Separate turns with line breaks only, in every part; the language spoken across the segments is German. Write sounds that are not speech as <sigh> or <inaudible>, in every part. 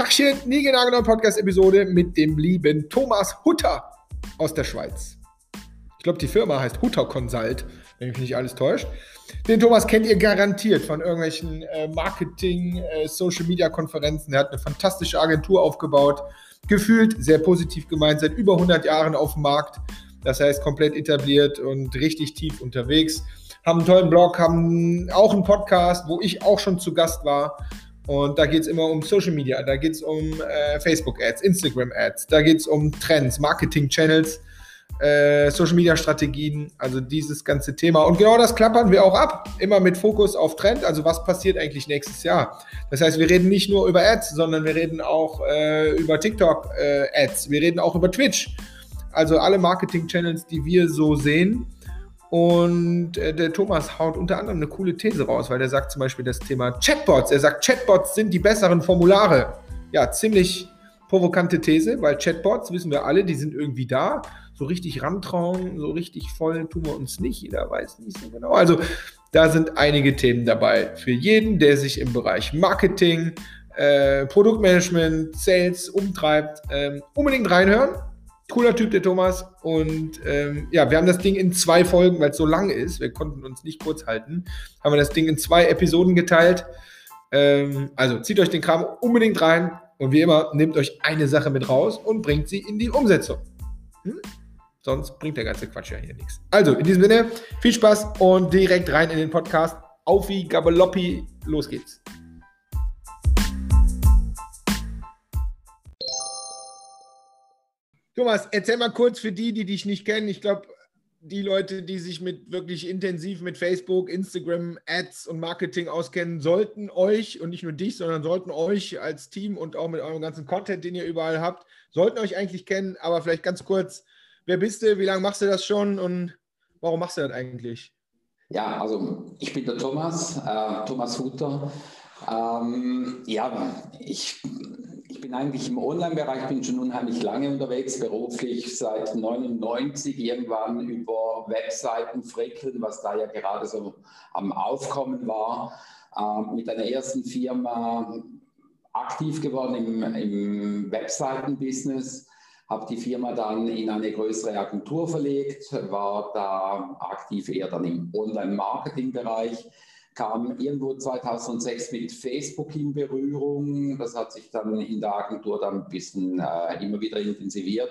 Tachchen, nie genau Podcast-Episode mit dem lieben Thomas Hutter aus der Schweiz. Ich glaube, die Firma heißt Hutter Consult, wenn mich nicht alles täuscht. Den Thomas kennt ihr garantiert von irgendwelchen äh, Marketing, äh, Social Media Konferenzen. Er hat eine fantastische Agentur aufgebaut, gefühlt sehr positiv gemeint, seit über 100 Jahren auf dem Markt. Das heißt, komplett etabliert und richtig tief unterwegs. Haben einen tollen Blog, haben auch einen Podcast, wo ich auch schon zu Gast war. Und da geht es immer um Social Media, da geht es um äh, Facebook-Ads, Instagram-Ads, da geht es um Trends, Marketing-Channels, äh, Social-Media-Strategien, also dieses ganze Thema. Und genau das klappern wir auch ab, immer mit Fokus auf Trend, also was passiert eigentlich nächstes Jahr. Das heißt, wir reden nicht nur über Ads, sondern wir reden auch äh, über TikTok-Ads, äh, wir reden auch über Twitch. Also alle Marketing-Channels, die wir so sehen. Und äh, der Thomas haut unter anderem eine coole These raus, weil der sagt zum Beispiel das Thema Chatbots. Er sagt, Chatbots sind die besseren Formulare. Ja, ziemlich provokante These, weil Chatbots, wissen wir alle, die sind irgendwie da. So richtig rantrauen, so richtig voll tun wir uns nicht. Jeder weiß nicht so genau. Also da sind einige Themen dabei. Für jeden, der sich im Bereich Marketing, äh, Produktmanagement, Sales umtreibt, ähm, unbedingt reinhören. Cooler Typ, der Thomas. Und ähm, ja, wir haben das Ding in zwei Folgen, weil es so lang ist. Wir konnten uns nicht kurz halten. Haben wir das Ding in zwei Episoden geteilt. Ähm, also zieht euch den Kram unbedingt rein. Und wie immer, nehmt euch eine Sache mit raus und bringt sie in die Umsetzung. Hm? Sonst bringt der ganze Quatsch ja hier nichts. Also, in diesem Sinne, viel Spaß und direkt rein in den Podcast. Auf wie Gabeloppi, los geht's. Thomas, erzähl mal kurz für die, die dich nicht kennen. Ich glaube, die Leute, die sich mit wirklich intensiv mit Facebook, Instagram, Ads und Marketing auskennen, sollten euch und nicht nur dich, sondern sollten euch als Team und auch mit eurem ganzen Content, den ihr überall habt, sollten euch eigentlich kennen. Aber vielleicht ganz kurz, wer bist du, wie lange machst du das schon und warum machst du das eigentlich?
Ja, also ich bin der Thomas, äh, Thomas Hutter. Ähm, ja, ich ich bin eigentlich im Online-Bereich, bin schon unheimlich lange unterwegs, beruflich seit 99 irgendwann über Webseiten frickeln, was da ja gerade so am Aufkommen war. Ähm, mit einer ersten Firma aktiv geworden im, im Webseiten-Business, habe die Firma dann in eine größere Agentur verlegt, war da aktiv eher dann im Online-Marketing-Bereich kam irgendwo 2006 mit Facebook in Berührung. Das hat sich dann in der Agentur dann ein bisschen äh, immer wieder intensiviert.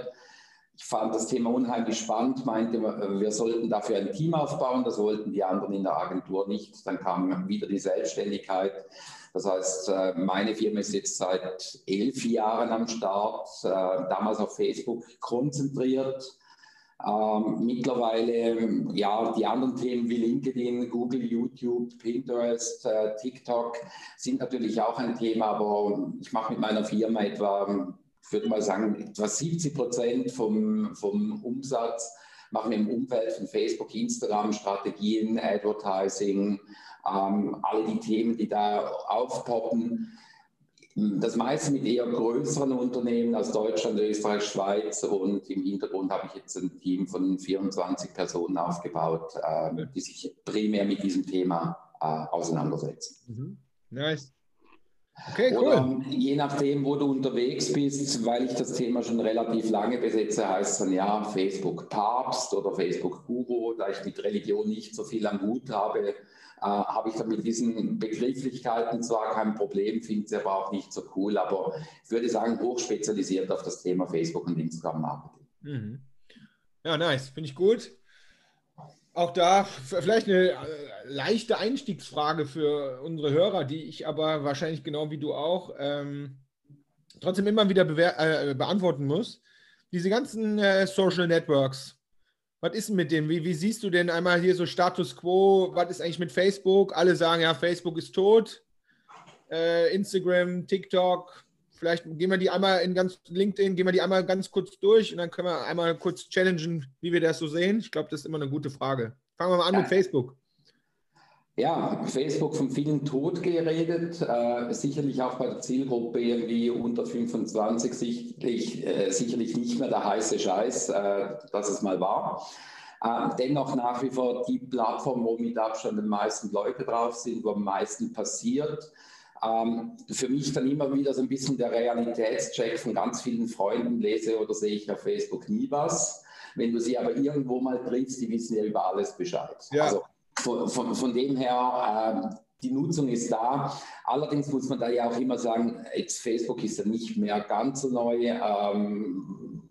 Ich fand das Thema unheimlich spannend, meinte, wir sollten dafür ein Team aufbauen. Das wollten die anderen in der Agentur nicht. Dann kam wieder die Selbstständigkeit. Das heißt, äh, meine Firma ist jetzt seit elf Jahren am Start, äh, damals auf Facebook konzentriert ähm, mittlerweile, ja, die anderen Themen wie LinkedIn, Google, YouTube, Pinterest, äh, TikTok sind natürlich auch ein Thema, aber ich mache mit meiner Firma etwa, ich würde mal sagen, etwa 70 Prozent vom, vom Umsatz machen im Umfeld von Facebook, Instagram, Strategien, Advertising, ähm, alle die Themen, die da aufpoppen. Das meiste mit eher größeren Unternehmen aus Deutschland, Österreich, Schweiz und im Hintergrund habe ich jetzt ein Team von 24 Personen aufgebaut, äh, die sich primär mit diesem Thema äh, auseinandersetzen. Mhm. Nice. Okay, cool. Oder je nachdem, wo du unterwegs bist, weil ich das Thema schon relativ lange besetze, heißt es dann ja Facebook Papst oder Facebook Guru, da ich mit Religion nicht so viel am Hut habe, äh, habe ich dann mit diesen Begrifflichkeiten zwar kein Problem, finde sie aber auch nicht so cool, aber ich würde sagen, hochspezialisiert auf das Thema Facebook und Instagram Marketing. Mhm.
Ja, nice, finde ich gut. Auch da vielleicht eine äh, leichte Einstiegsfrage für unsere Hörer, die ich aber wahrscheinlich genau wie du auch ähm, trotzdem immer wieder äh, beantworten muss. Diese ganzen äh, Social Networks, was ist denn mit dem? Wie, wie, siehst du denn einmal hier so Status quo? Was ist eigentlich mit Facebook? Alle sagen ja, Facebook ist tot. Äh, Instagram, TikTok. Vielleicht gehen wir die einmal in ganz LinkedIn, gehen wir die einmal ganz kurz durch und dann können wir einmal kurz challengen, wie wir das so sehen. Ich glaube, das ist immer eine gute Frage. Fangen wir mal an ja. mit Facebook.
Ja, Facebook von vielen tot geredet, äh, sicherlich auch bei der Zielgruppe irgendwie unter 25 sicherlich, äh, sicherlich nicht mehr der heiße Scheiß, äh, dass es mal war. Äh, dennoch nach wie vor die Plattform, wo mit Abstand die meisten Leute drauf sind, wo am meisten passiert. Ähm, für mich dann immer wieder so ein bisschen der Realitätscheck von ganz vielen Freunden lese oder sehe ich auf Facebook nie was. Wenn du sie aber irgendwo mal triffst, die wissen ja über alles Bescheid. Ja. Also von, von, von, dem her, äh, die Nutzung ist da. Allerdings muss man da ja auch immer sagen, jetzt Facebook ist ja nicht mehr ganz so neu. Ähm,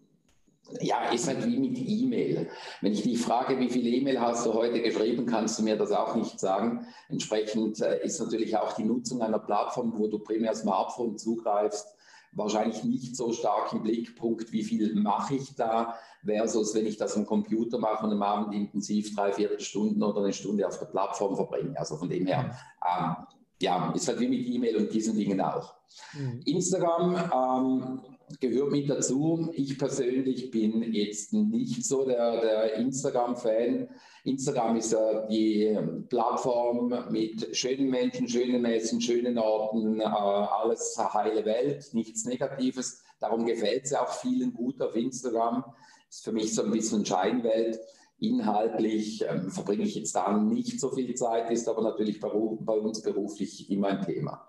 ja, ist halt wie mit E-Mail. Wenn ich dich frage, wie viel E-Mail hast du heute geschrieben, kannst du mir das auch nicht sagen. Entsprechend äh, ist natürlich auch die Nutzung einer Plattform, wo du primär Smartphone zugreifst, wahrscheinlich nicht so stark im Blickpunkt, wie viel mache ich da, versus wenn ich das am Computer mache und am Abend intensiv drei, vier Stunden oder eine Stunde auf der Plattform verbringe. Also von dem her, ähm, ja, ist halt wie mit E-Mail und diesen Dingen auch. Mhm. Instagram, ähm, gehört mit dazu. Ich persönlich bin jetzt nicht so der, der Instagram-Fan. Instagram ist ja die Plattform mit schönen Menschen, schönen Messen, schönen Orten, äh, alles heile Welt, nichts Negatives. Darum gefällt es auch vielen gut auf Instagram. Ist für mich so ein bisschen Scheinwelt. Inhaltlich ähm, verbringe ich jetzt da nicht so viel Zeit, ist aber natürlich bei, bei uns beruflich immer ein Thema.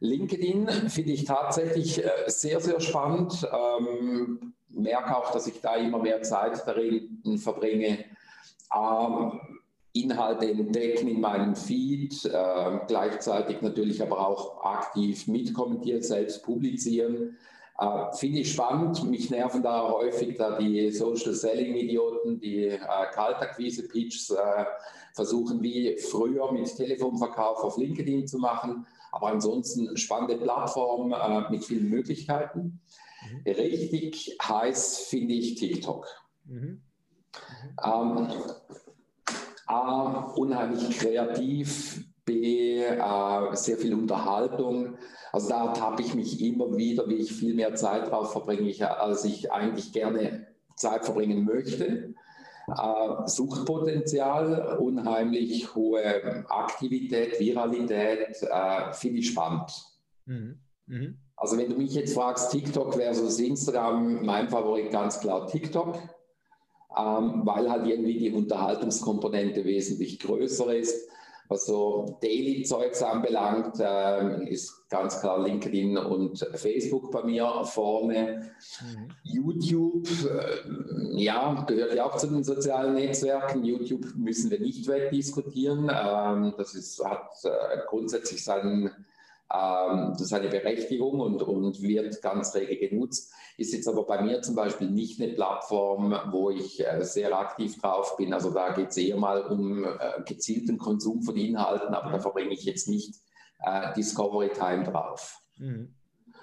LinkedIn finde ich tatsächlich äh, sehr, sehr spannend. Ähm, merke auch, dass ich da immer mehr Zeit darin verbringe. Ähm, Inhalte entdecken in meinem Feed, äh, gleichzeitig natürlich aber auch aktiv mitkommentieren, selbst publizieren. Äh, Finde ich spannend. Mich nerven da häufig da die Social Selling Idioten, die äh, Kaltakquise Pitches äh, versuchen wie früher mit Telefonverkauf auf LinkedIn zu machen. Aber ansonsten spannende Plattform äh, mit vielen Möglichkeiten. Mhm. Richtig heiß finde ich TikTok. Mhm. Ähm, A, unheimlich kreativ, B, äh, sehr viel Unterhaltung. Also da tappe ich mich immer wieder, wie ich viel mehr Zeit drauf verbringe, als ich eigentlich gerne Zeit verbringen möchte. Äh, Suchtpotenzial, unheimlich hohe Aktivität, Viralität, äh, finde ich spannend. Mhm. Mhm. Also wenn du mich jetzt fragst, TikTok versus Instagram, mein Favorit ganz klar TikTok, ähm, weil halt irgendwie die Unterhaltungskomponente wesentlich größer ist. Was so Daily-Zeugs anbelangt, äh, ist ganz klar LinkedIn und Facebook bei mir vorne. Mhm. YouTube, äh, ja, gehört ja auch zu den sozialen Netzwerken. YouTube müssen wir nicht wegdiskutieren. Ähm, das ist, hat äh, grundsätzlich seinen ähm, das ist eine Berechtigung und, und wird ganz rege genutzt. Ist jetzt aber bei mir zum Beispiel nicht eine Plattform, wo ich äh, sehr aktiv drauf bin. Also da geht es eher mal um äh, gezielten Konsum von Inhalten, aber da verbringe ich jetzt nicht äh, Discovery Time drauf. Mhm.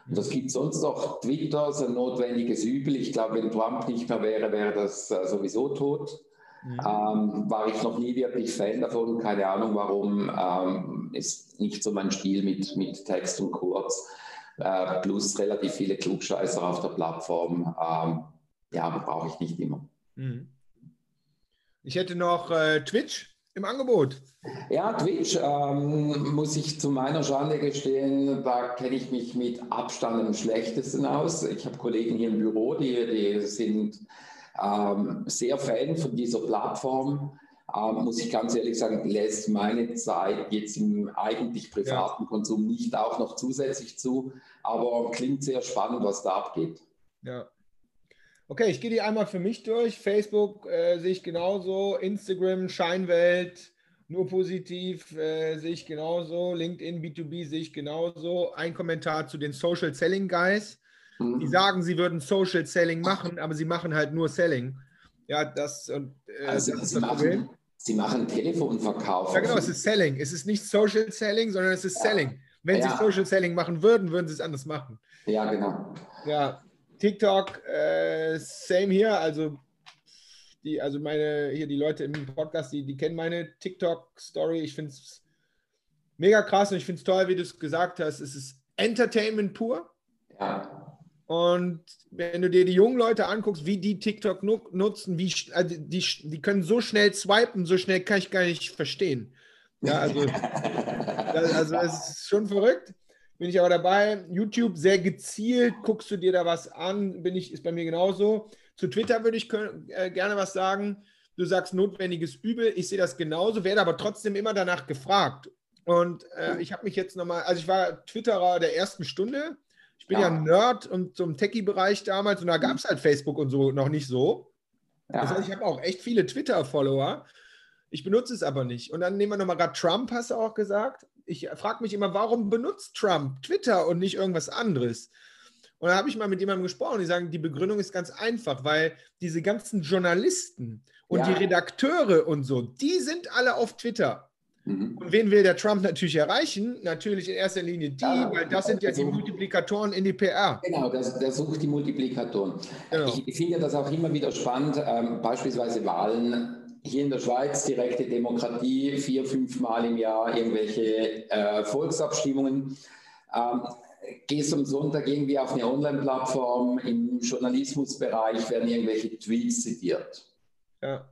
Und das gibt sonst noch Twitter, so ein notwendiges Übel. Ich glaube, wenn Trump nicht mehr wäre, wäre das äh, sowieso tot. Mhm. Ähm, war ich noch nie wirklich Fan davon, keine Ahnung warum. Ähm, ist nicht so mein Stil mit, mit Text und Kurz. Äh, plus relativ viele Klugscheißer auf der Plattform. Ähm, ja, brauche ich nicht immer. Mhm.
Ich hätte noch äh, Twitch im Angebot.
Ja, Twitch ähm, muss ich zu meiner Schande gestehen, da kenne ich mich mit Abstand am schlechtesten aus. Ich habe Kollegen hier im Büro, die, die sind ähm, sehr Fan von dieser Plattform. Ähm, muss ich ganz ehrlich sagen, lässt meine Zeit jetzt im eigentlich privaten ja. Konsum nicht auch noch zusätzlich zu, aber klingt sehr spannend, was da abgeht.
Ja. Okay, ich gehe die einmal für mich durch. Facebook äh, sehe ich genauso, Instagram, Scheinwelt, nur positiv äh, sehe ich genauso, LinkedIn, B2B sehe ich genauso. Ein Kommentar zu den Social Selling Guys. Mhm. Die sagen, sie würden Social Selling machen, aber sie machen halt nur Selling. Ja, das, und,
äh, also das ist das machen, Problem. Sie machen Telefonverkauf.
Ja, genau, es ist Selling. Es ist nicht Social Selling, sondern es ist ja. Selling. Wenn ja. sie Social Selling machen würden, würden sie es anders machen.
Ja, genau.
Ja, TikTok, äh, same hier. Also, die, also meine, hier die Leute im Podcast, die, die kennen meine TikTok-Story. Ich finde es mega krass und ich finde es toll, wie du es gesagt hast. Es ist Entertainment pur. Ja. Und wenn du dir die jungen Leute anguckst, wie die TikTok nutzen, wie, also die, die können so schnell swipen, so schnell kann ich gar nicht verstehen. Ja, also, <laughs> also es ist schon verrückt. Bin ich aber dabei. YouTube sehr gezielt, guckst du dir da was an, bin ich, ist bei mir genauso. Zu Twitter würde ich äh, gerne was sagen. Du sagst notwendiges Übel, ich sehe das genauso, werde aber trotzdem immer danach gefragt. Und äh, ich habe mich jetzt nochmal, also ich war Twitterer der ersten Stunde. Ich bin ja, ja Nerd und zum Techie-Bereich damals und da gab es halt Facebook und so noch nicht so. Ja. Das heißt, ich habe auch echt viele Twitter-Follower. Ich benutze es aber nicht. Und dann nehmen wir nochmal gerade Trump, hast du auch gesagt. Ich frage mich immer, warum benutzt Trump Twitter und nicht irgendwas anderes? Und da habe ich mal mit jemandem gesprochen, die sagen, die Begründung ist ganz einfach, weil diese ganzen Journalisten und ja. die Redakteure und so, die sind alle auf Twitter. Mhm. Und wen will der Trump natürlich erreichen? Natürlich in erster Linie die, ja, weil das sind ja die Multiplikatoren in die PR.
Genau, der sucht die Multiplikatoren. Genau. Ich, ich finde das auch immer wieder spannend, ähm, beispielsweise Wahlen hier in der Schweiz direkte Demokratie, vier, fünf Mal im Jahr irgendwelche äh, Volksabstimmungen. Ähm, gehst am Sonntag irgendwie auf eine Online-Plattform, im Journalismusbereich werden irgendwelche Tweets zitiert. Ja.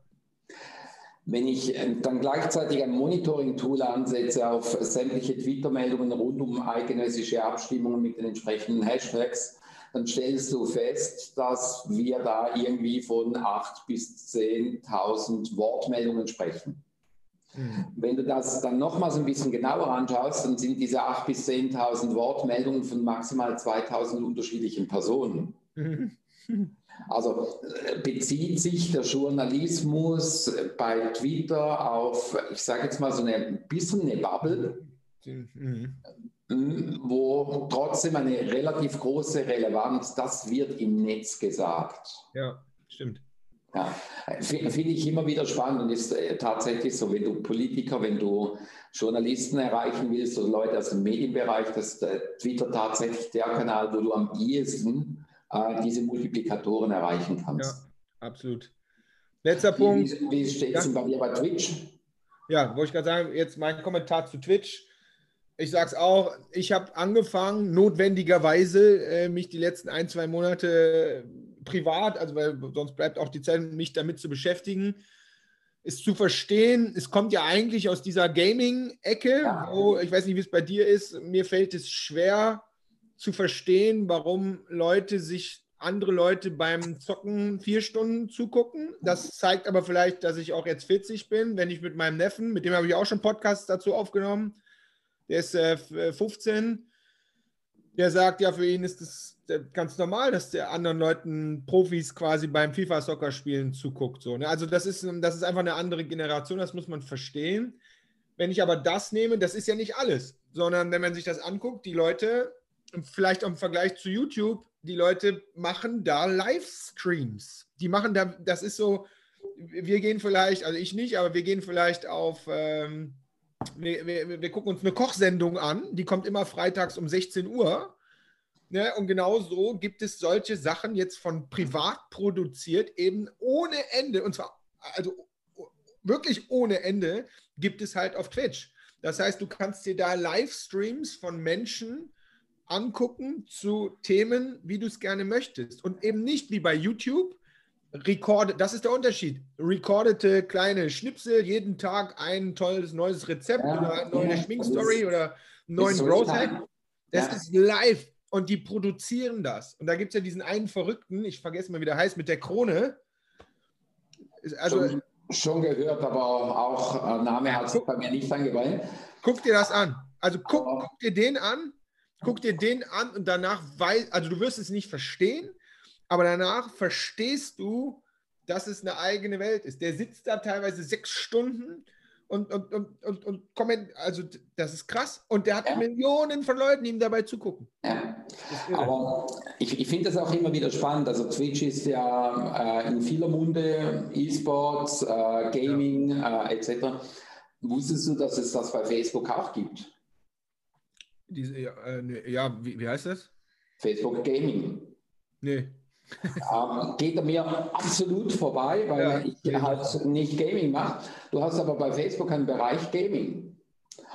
Wenn ich ähm, dann gleichzeitig ein Monitoring-Tool ansetze auf sämtliche Twitter-Meldungen rund um eidgenössische Abstimmungen mit den entsprechenden Hashtags, dann stellst du fest, dass wir da irgendwie von 8.000 bis 10.000 Wortmeldungen sprechen. Mhm. Wenn du das dann nochmals ein bisschen genauer anschaust, dann sind diese 8.000 bis 10.000 Wortmeldungen von maximal 2.000 unterschiedlichen Personen. Mhm. <laughs> Also äh, bezieht sich der Journalismus bei Twitter auf, ich sage jetzt mal so ein bisschen eine Bubble, mhm. wo trotzdem eine relativ große Relevanz, das wird im Netz gesagt.
Ja, stimmt.
Ja, finde ich immer wieder spannend und ist äh, tatsächlich so, wenn du Politiker, wenn du Journalisten erreichen willst oder Leute aus dem Medienbereich, dass Twitter tatsächlich der Kanal, wo du am ehesten äh, diese Multiplikatoren erreichen kannst.
Ja, absolut. Letzter Punkt.
Wie, wie steht es ja. bei dir bei Twitch?
Ja, wollte ich gerade sagen, jetzt mein Kommentar zu Twitch. Ich sage es auch, ich habe angefangen, notwendigerweise, äh, mich die letzten ein, zwei Monate äh, privat, also weil sonst bleibt auch die Zeit, mich damit zu beschäftigen, ist zu verstehen, es kommt ja eigentlich aus dieser Gaming-Ecke, ja. wo, ich weiß nicht, wie es bei dir ist, mir fällt es schwer, zu verstehen, warum Leute sich andere Leute beim Zocken vier Stunden zugucken. Das zeigt aber vielleicht, dass ich auch jetzt 40 bin, wenn ich mit meinem Neffen, mit dem habe ich auch schon Podcasts dazu aufgenommen, der ist äh, 15, der sagt, ja, für ihn ist es ganz normal, dass der anderen Leuten, Profis quasi beim FIFA-Soccer spielen zuguckt. So, ne? Also das ist, das ist einfach eine andere Generation, das muss man verstehen. Wenn ich aber das nehme, das ist ja nicht alles, sondern wenn man sich das anguckt, die Leute vielleicht im Vergleich zu YouTube, die Leute machen da Livestreams. Die machen da, das ist so, wir gehen vielleicht, also ich nicht, aber wir gehen vielleicht auf, ähm, wir, wir, wir, gucken uns eine Kochsendung an, die kommt immer freitags um 16 Uhr. Ne? Und genau so gibt es solche Sachen jetzt von privat produziert, eben ohne Ende, und zwar, also wirklich ohne Ende, gibt es halt auf Twitch. Das heißt, du kannst dir da Livestreams von Menschen angucken zu Themen, wie du es gerne möchtest. Und eben nicht wie bei YouTube. Recorded, das ist der Unterschied. Recordete kleine Schnipsel, jeden Tag ein tolles neues Rezept ja, oder eine neue ja, Schminkstory oder einen neuen Growth Hack. Das ja. ist live und die produzieren das. Und da gibt es ja diesen einen Verrückten, ich vergesse mal, wie der heißt, mit der Krone.
Also, schon, schon gehört, aber auch äh, Name hat sich bei mir nicht angeweiht.
Guck dir das an. Also guck, guck dir den an guck dir den an und danach weiß, also du wirst es nicht verstehen, aber danach verstehst du, dass es eine eigene Welt ist. Der sitzt da teilweise sechs Stunden und, und, und, und, und komment, also das ist krass. Und der hat ja. Millionen von Leuten, die ihm dabei zugucken.
Ja. Aber ich, ich finde das auch immer wieder spannend. Also Twitch ist ja äh, in vieler Munde, E-Sports, äh, Gaming äh, etc. Wusstest du, dass es das bei Facebook auch gibt?
Diese, ja, äh, ne, ja wie, wie heißt das?
Facebook Gaming.
Nee.
ähm, geht mir absolut vorbei, weil ja, ich nee. halt nicht Gaming mache. Du hast aber bei Facebook einen Bereich Gaming.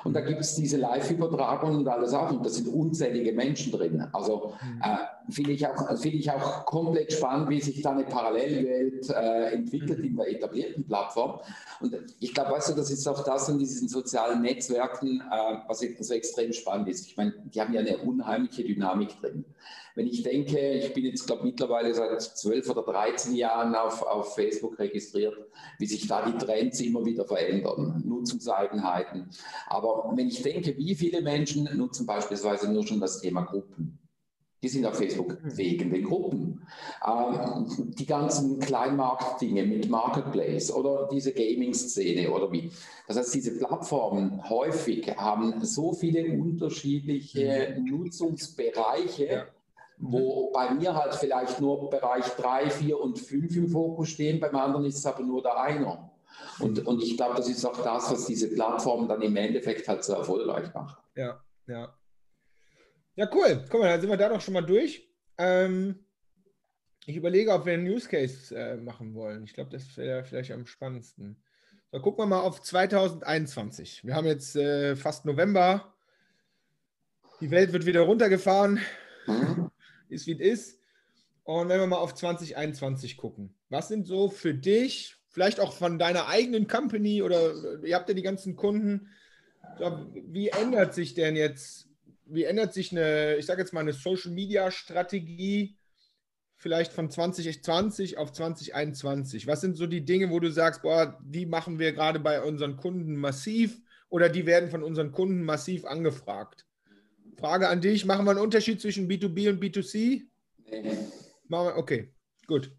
Und da gibt es diese Live-Übertragung und alles auch. Und da sind unzählige Menschen drin. Also mhm. äh, finde ich, auch, find ich auch komplett spannend, wie sich da eine Parallelwelt äh, entwickelt in der etablierten Plattform. Und ich glaube, weißt du, das ist auch das in diesen sozialen Netzwerken, äh, was so extrem spannend ist. Ich meine, die haben ja eine unheimliche Dynamik drin. Wenn ich denke, ich bin jetzt, glaube mittlerweile seit 12 oder 13 Jahren auf, auf Facebook registriert, wie sich da die Trends immer wieder verändern, Nutzungseigenheiten. Aber wenn ich denke, wie viele Menschen nutzen beispielsweise nur schon das Thema Gruppen, die sind auf Facebook wegen den Gruppen. Ähm, die ganzen Kleinmarkt-Dinge mit Marketplace oder diese Gaming-Szene oder wie. Das heißt, diese Plattformen häufig haben so viele unterschiedliche mhm. Nutzungsbereiche, ja. wo bei mir halt vielleicht nur Bereich 3, 4 und 5 im Fokus stehen, beim anderen ist es aber nur der einer. Und, und ich glaube, das ist auch das, was diese Plattformen dann im Endeffekt halt so erfolgreich macht.
Ja, ja. Ja, cool. Guck mal, dann sind wir da doch schon mal durch. Ähm, ich überlege, ob wir einen Use Case äh, machen wollen. Ich glaube, das wäre vielleicht am spannendsten. So, gucken wir mal auf 2021. Wir haben jetzt äh, fast November. Die Welt wird wieder runtergefahren. Mhm. Ist wie es ist. Und wenn wir mal auf 2021 gucken, was sind so für dich, vielleicht auch von deiner eigenen Company oder ihr habt ja die ganzen Kunden, wie ändert sich denn jetzt wie ändert sich eine, ich sage jetzt mal, eine Social Media Strategie vielleicht von 2020 auf 2021? Was sind so die Dinge, wo du sagst, boah, die machen wir gerade bei unseren Kunden massiv oder die werden von unseren Kunden massiv angefragt? Frage an dich, machen wir einen Unterschied zwischen B2B und B2C? Nee. Okay, gut.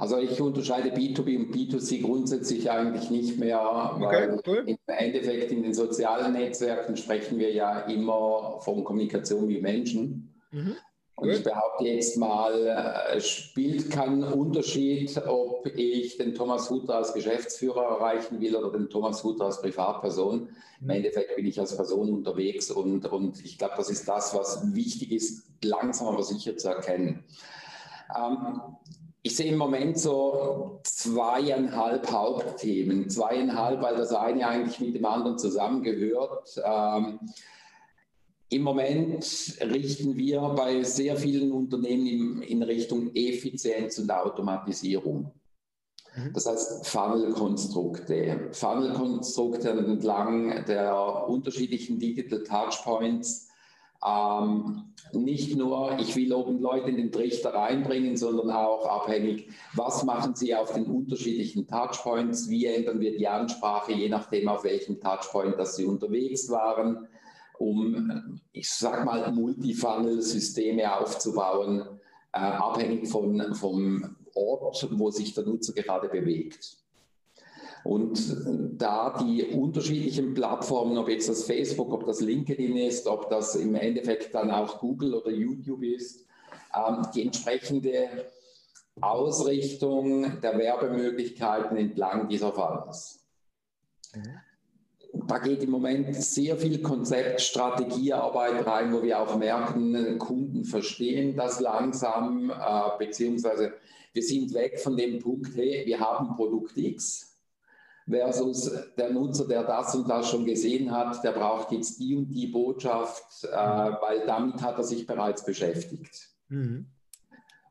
Also ich unterscheide B2B und B2C grundsätzlich eigentlich nicht mehr, weil okay, cool. im Endeffekt in den sozialen Netzwerken sprechen wir ja immer von Kommunikation wie Menschen. Mhm. Und ich behaupte jetzt mal, es spielt keinen Unterschied, ob ich den Thomas Hutter als Geschäftsführer erreichen will oder den Thomas Hutter als Privatperson. Im mhm. Endeffekt bin ich als Person unterwegs und, und ich glaube, das ist das, was wichtig ist, langsam aber sicher zu erkennen. Ähm, ich sehe im Moment so zweieinhalb Hauptthemen. Zweieinhalb, weil das eine eigentlich mit dem anderen zusammengehört. Ähm, Im Moment richten wir bei sehr vielen Unternehmen in, in Richtung Effizienz und Automatisierung. Mhm. Das heißt Funnel-Konstrukte. Funnel-Konstrukte entlang der unterschiedlichen Digital Touchpoints ähm, nicht nur, ich will oben Leute in den Trichter reinbringen, sondern auch abhängig, was machen sie auf den unterschiedlichen Touchpoints, wie ändern wir die Ansprache, je nachdem, auf welchem Touchpoint dass sie unterwegs waren, um, ich sag mal, Multifunnel-Systeme aufzubauen, äh, abhängig von, vom Ort, wo sich der Nutzer gerade bewegt. Und da die unterschiedlichen Plattformen, ob jetzt das Facebook, ob das LinkedIn ist, ob das im Endeffekt dann auch Google oder YouTube ist, ähm, die entsprechende Ausrichtung der Werbemöglichkeiten entlang dieser Funnels. Mhm. Da geht im Moment sehr viel Konzept, Strategiearbeit rein, wo wir auch merken, Kunden verstehen das langsam, äh, beziehungsweise wir sind weg von dem Punkt, hey, wir haben Produkt X, versus der Nutzer, der das und das schon gesehen hat, der braucht jetzt die und die Botschaft, äh, weil damit hat er sich bereits beschäftigt. Mhm.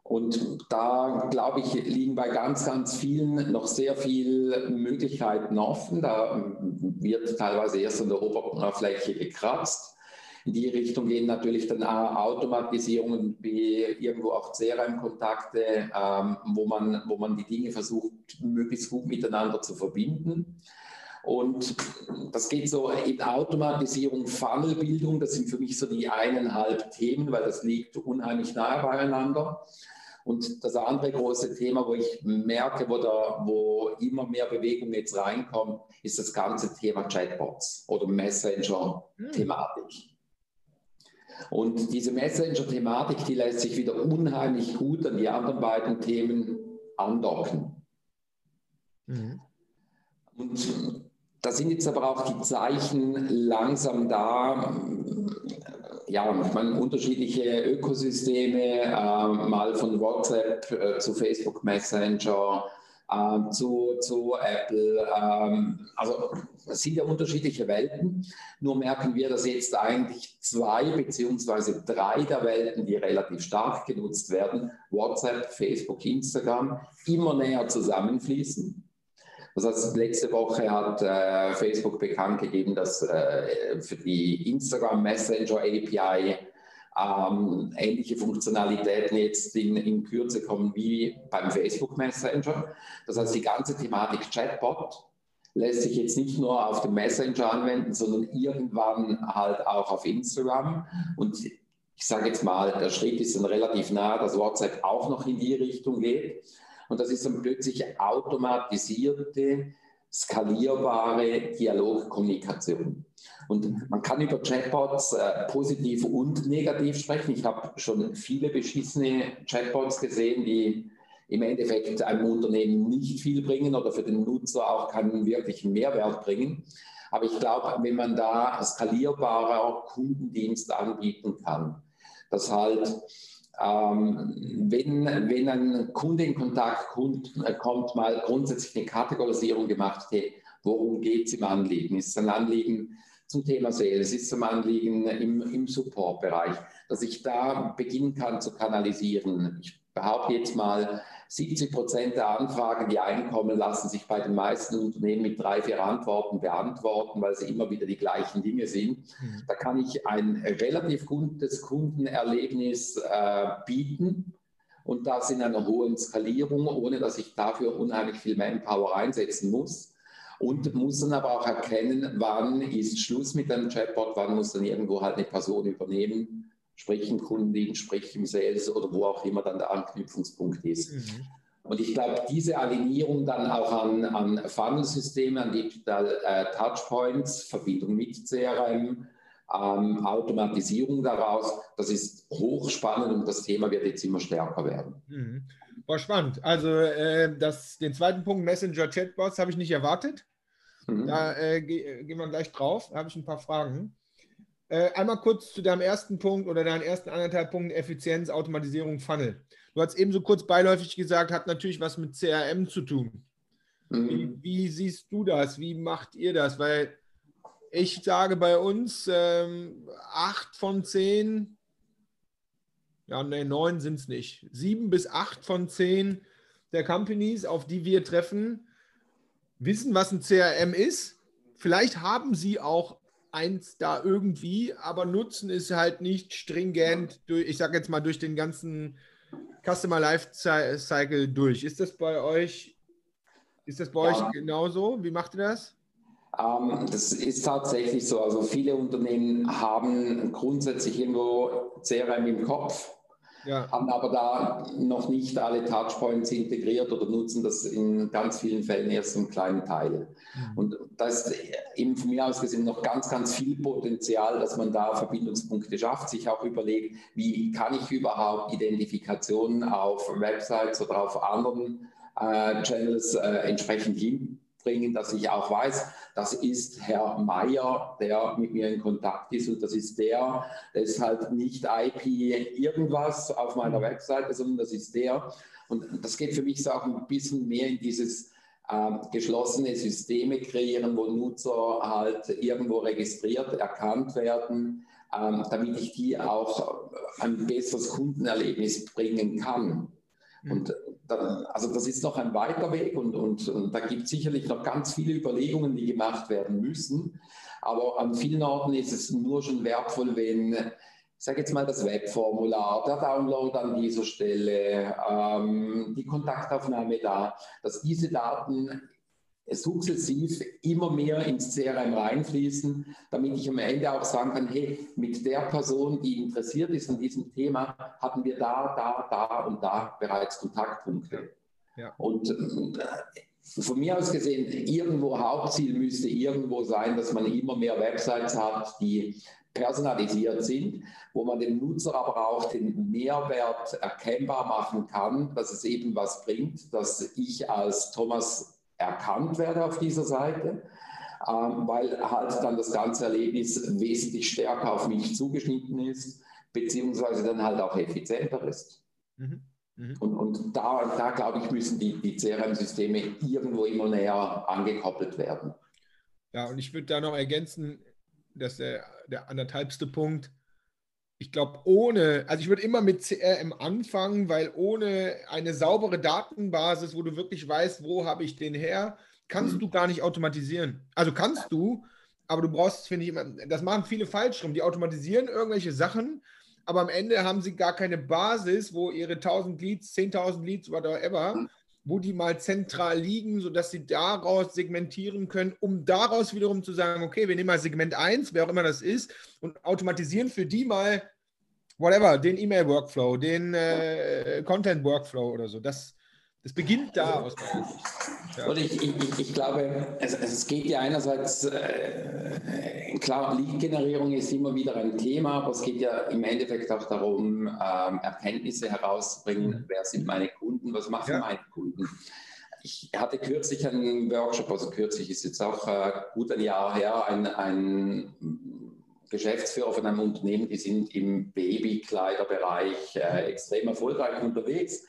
Und da, glaube ich, liegen bei ganz, ganz vielen noch sehr viele Möglichkeiten offen. Da wird teilweise erst an der Oberfläche gekratzt. In die Richtung gehen natürlich dann auch Automatisierungen wie irgendwo auch CRM-Kontakte, ähm, wo, man, wo man die Dinge versucht, möglichst gut miteinander zu verbinden. Und das geht so in Automatisierung, Funnelbildung, das sind für mich so die eineinhalb Themen, weil das liegt unheimlich nahe beieinander. Und das andere große Thema, wo ich merke, wo, da, wo immer mehr Bewegung jetzt reinkommt, ist das ganze Thema Chatbots oder Messenger-Thematik. Und diese Messenger-Thematik, die lässt sich wieder unheimlich gut an die anderen beiden Themen andocken. Mhm. Und da sind jetzt aber auch die Zeichen langsam da. Ja, ich meine, unterschiedliche Ökosysteme, äh, mal von WhatsApp äh, zu Facebook Messenger, ähm, zu, zu Apple. Ähm, also es sind ja unterschiedliche Welten. Nur merken wir, dass jetzt eigentlich zwei beziehungsweise drei der Welten, die relativ stark genutzt werden, WhatsApp, Facebook, Instagram, immer näher zusammenfließen. Das heißt, letzte Woche hat äh, Facebook bekannt gegeben, dass äh, für die Instagram Messenger API ähm, ähnliche Funktionalitäten jetzt in, in Kürze kommen wie beim Facebook Messenger. Das heißt, die ganze Thematik Chatbot lässt sich jetzt nicht nur auf dem Messenger anwenden, sondern irgendwann halt auch auf Instagram. Und ich sage jetzt mal, der Schritt ist dann relativ nah, dass WhatsApp auch noch in die Richtung geht. Und das ist dann plötzlich automatisierte, skalierbare Dialogkommunikation. Und man kann über Chatbots äh, positiv und negativ sprechen. Ich habe schon viele beschissene Chatbots gesehen, die im Endeffekt einem Unternehmen nicht viel bringen oder für den Nutzer auch keinen wirklichen Mehrwert bringen. Aber ich glaube, wenn man da skalierbarer Kundendienst anbieten kann, dass halt ähm, wenn, wenn ein Kunde in Kontakt kommt, äh, kommt, mal grundsätzlich eine Kategorisierung gemacht, hey, worum geht es im Anliegen? Ist es ein Anliegen zum Thema Sales, ist es ein Anliegen im, im Support-Bereich, dass ich da beginnen kann zu kanalisieren? Ich behaupte jetzt mal, 70 Prozent der Anfragen, die einkommen, lassen sich bei den meisten Unternehmen mit drei, vier Antworten beantworten, weil sie immer wieder die gleichen Dinge sind. Mhm. Da kann ich ein relativ gutes Kundenerlebnis äh, bieten und das in einer hohen Skalierung, ohne dass ich dafür unheimlich viel Manpower einsetzen muss. Und muss dann aber auch erkennen, wann ist Schluss mit einem Chatbot, wann muss dann irgendwo halt eine Person übernehmen sprich im Kundendienst, sprich im Sales oder wo auch immer dann der Anknüpfungspunkt ist. Mhm. Und ich glaube, diese Alignierung dann auch an, an Funnel-Systeme, an Digital äh, Touchpoints, Verbindung mit CRM, ähm, Automatisierung daraus, das ist hochspannend und das Thema wird jetzt immer stärker werden.
Mhm. War spannend. Also äh, das, den zweiten Punkt Messenger-Chatbots habe ich nicht erwartet. Mhm. Da äh, ge gehen wir gleich drauf. Da habe ich ein paar Fragen. Äh, einmal kurz zu deinem ersten Punkt oder deinen ersten anderthalb Punkten Effizienz, Automatisierung, Funnel. Du hast eben so kurz beiläufig gesagt, hat natürlich was mit CRM zu tun. Mhm. Wie, wie, siehst du das? Wie macht ihr das? Weil ich sage bei uns, ähm, acht von zehn, ja, ne, neun sind es nicht, sieben bis acht von zehn der Companies, auf die wir treffen, wissen, was ein CRM ist. Vielleicht haben sie auch eins da irgendwie, aber nutzen ist halt nicht stringent, durch, ich sage jetzt mal, durch den ganzen Customer Lifecycle durch. Ist das bei euch, ist das bei ja. euch genauso? Wie macht ihr das?
Ähm, das ist tatsächlich so. Also viele Unternehmen haben grundsätzlich irgendwo CRM im Kopf ja. haben aber da noch nicht alle Touchpoints integriert oder nutzen das in ganz vielen Fällen erst in kleinen Teilen. Mhm. Und da ist eben von mir aus gesehen noch ganz, ganz viel Potenzial, dass man da Verbindungspunkte schafft, sich auch überlegt, wie kann ich überhaupt Identifikationen auf Websites oder auf anderen äh, Channels äh, entsprechend hin bringen, dass ich auch weiß, das ist Herr Meier, der mit mir in Kontakt ist und das ist der, der ist halt nicht IP irgendwas auf meiner mhm. Webseite, sondern das ist der. Und das geht für mich so auch ein bisschen mehr in dieses äh, geschlossene Systeme kreieren, wo Nutzer halt irgendwo registriert, erkannt werden, ähm, damit ich die auch ein besseres Kundenerlebnis bringen kann. Mhm. Und dann, also das ist noch ein weiter Weg und, und, und da gibt es sicherlich noch ganz viele Überlegungen, die gemacht werden müssen. Aber an vielen Orten ist es nur schon wertvoll, wenn, ich sage jetzt mal, das Webformular, der Download an dieser Stelle, ähm, die Kontaktaufnahme da, dass diese Daten sukzessiv immer mehr ins CRM reinfließen, damit ich am Ende auch sagen kann, hey, mit der Person, die interessiert ist an diesem Thema, hatten wir da, da, da und da bereits Kontaktpunkte. Ja. Und äh, von mir aus gesehen, irgendwo Hauptziel müsste irgendwo sein, dass man immer mehr Websites hat, die personalisiert sind, wo man dem Nutzer aber auch den Mehrwert erkennbar machen kann, dass es eben was bringt, dass ich als Thomas erkannt werde auf dieser Seite, ähm, weil halt dann das ganze Erlebnis wesentlich stärker auf mich zugeschnitten ist, beziehungsweise dann halt auch effizienter ist.
Mhm.
Mhm. Und, und da, da glaube ich, müssen die, die CRM-Systeme irgendwo immer näher angekoppelt werden.
Ja, und ich würde da noch ergänzen, dass der, der anderthalbste Punkt, ich glaube, ohne, also ich würde immer mit CRM anfangen, weil ohne eine saubere Datenbasis, wo du wirklich weißt, wo habe ich den her, kannst mhm. du gar nicht automatisieren. Also kannst du, aber du brauchst, finde ich, immer, das machen viele falsch rum. Die automatisieren irgendwelche Sachen, aber am Ende haben sie gar keine Basis, wo ihre 1000 Leads, 10.000 Leads, whatever, wo die mal zentral liegen, sodass sie daraus segmentieren können, um daraus wiederum zu sagen, okay, wir nehmen mal Segment 1, wer auch immer das ist, und automatisieren für die mal, whatever, den E-Mail-Workflow, den äh, Content-Workflow oder so. Das, das beginnt da aus meiner
Sicht. Ja. Und ich, ich, ich glaube, es, es geht ja einerseits, äh, klar, Lead-Generierung ist immer wieder ein Thema, aber es geht ja im Endeffekt auch darum, ähm, Erkenntnisse herauszubringen, mhm. wer sind meine Kunden, was machen ja. meine Kunden. Ich hatte kürzlich einen Workshop, also kürzlich ist jetzt auch äh, gut ein Jahr her, ein, ein Geschäftsführer von einem Unternehmen, die sind im Babykleiderbereich äh, extrem erfolgreich unterwegs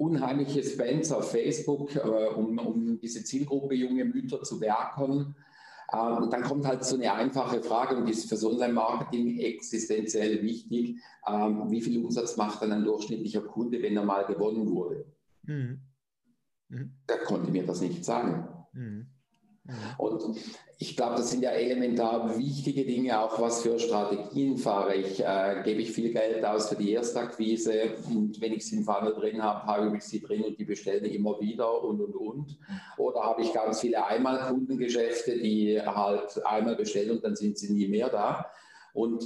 unheimliche Spends auf Facebook, äh, um, um diese Zielgruppe junge Mütter zu werken. Ähm, dann kommt halt so eine einfache Frage und die ist für so Online-Marketing existenziell wichtig. Ähm, wie viel Umsatz macht dann ein durchschnittlicher Kunde, wenn er mal gewonnen wurde? Mhm. Mhm. Der konnte mir das nicht sagen. Mhm. Mhm. Und ich glaube, das sind ja elementar wichtige Dinge, auch was für Strategien fahre ich. Äh, gebe ich viel Geld aus für die Erstakquise und wenn ich sie im Funnel drin habe, habe ich sie drin und die bestellen immer wieder und und und. Oder habe ich ganz viele Einmalkundengeschäfte, die halt einmal bestellen und dann sind sie nie mehr da. Und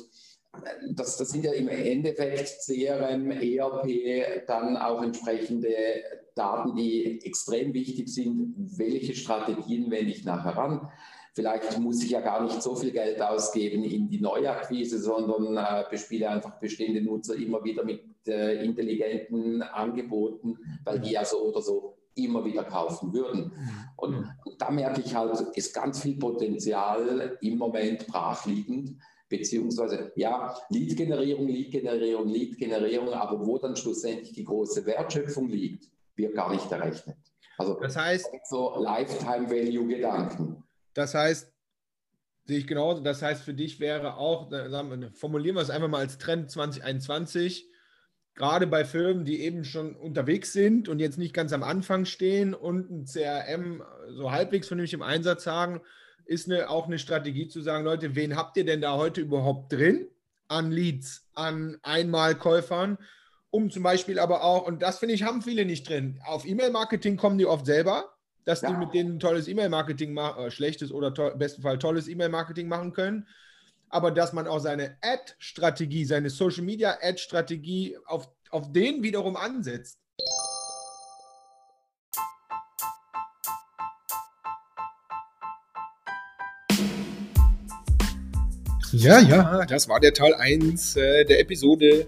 das, das sind ja im Endeffekt CRM, ERP, dann auch entsprechende Daten, die extrem wichtig sind. Welche Strategien wende ich nachher an? Vielleicht muss ich ja gar nicht so viel Geld ausgeben in die Neuakquise, sondern äh, bespiele einfach bestehende Nutzer immer wieder mit äh, intelligenten Angeboten, weil die ja so oder so immer wieder kaufen würden. Und, und da merke ich halt, ist ganz viel Potenzial im Moment brachliegend beziehungsweise ja, Lead-Generierung, Lead-Generierung, Lead-Generierung, aber wo dann schlussendlich die große Wertschöpfung liegt, wird gar nicht errechnet.
Also das heißt,
so Lifetime-Value-Gedanken.
Das heißt, sehe ich genauso, das heißt für dich wäre auch, formulieren wir es einfach mal als Trend 2021, gerade bei Firmen, die eben schon unterwegs sind und jetzt nicht ganz am Anfang stehen und ein CRM so halbwegs vernünftig im Einsatz haben, ist eine, auch eine Strategie zu sagen, Leute, wen habt ihr denn da heute überhaupt drin an Leads, an Einmalkäufern, um zum Beispiel aber auch, und das finde ich, haben viele nicht drin, auf E-Mail-Marketing kommen die oft selber, dass ja. die mit denen tolles E-Mail-Marketing machen, äh, schlechtes oder im besten Fall tolles E-Mail-Marketing machen können, aber dass man auch seine Ad-Strategie, seine Social-Media-Ad-Strategie auf, auf den wiederum ansetzt. Ja, ja, das war der Teil 1 äh, der Episode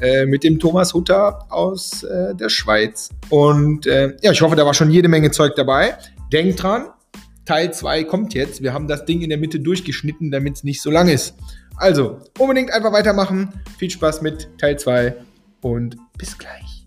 äh, mit dem Thomas Hutter aus äh, der Schweiz. Und äh, ja, ich hoffe, da war schon jede Menge Zeug dabei. Denkt dran, Teil 2 kommt jetzt. Wir haben das Ding in der Mitte durchgeschnitten, damit es nicht so lang ist. Also, unbedingt einfach weitermachen. Viel Spaß mit Teil 2 und bis gleich.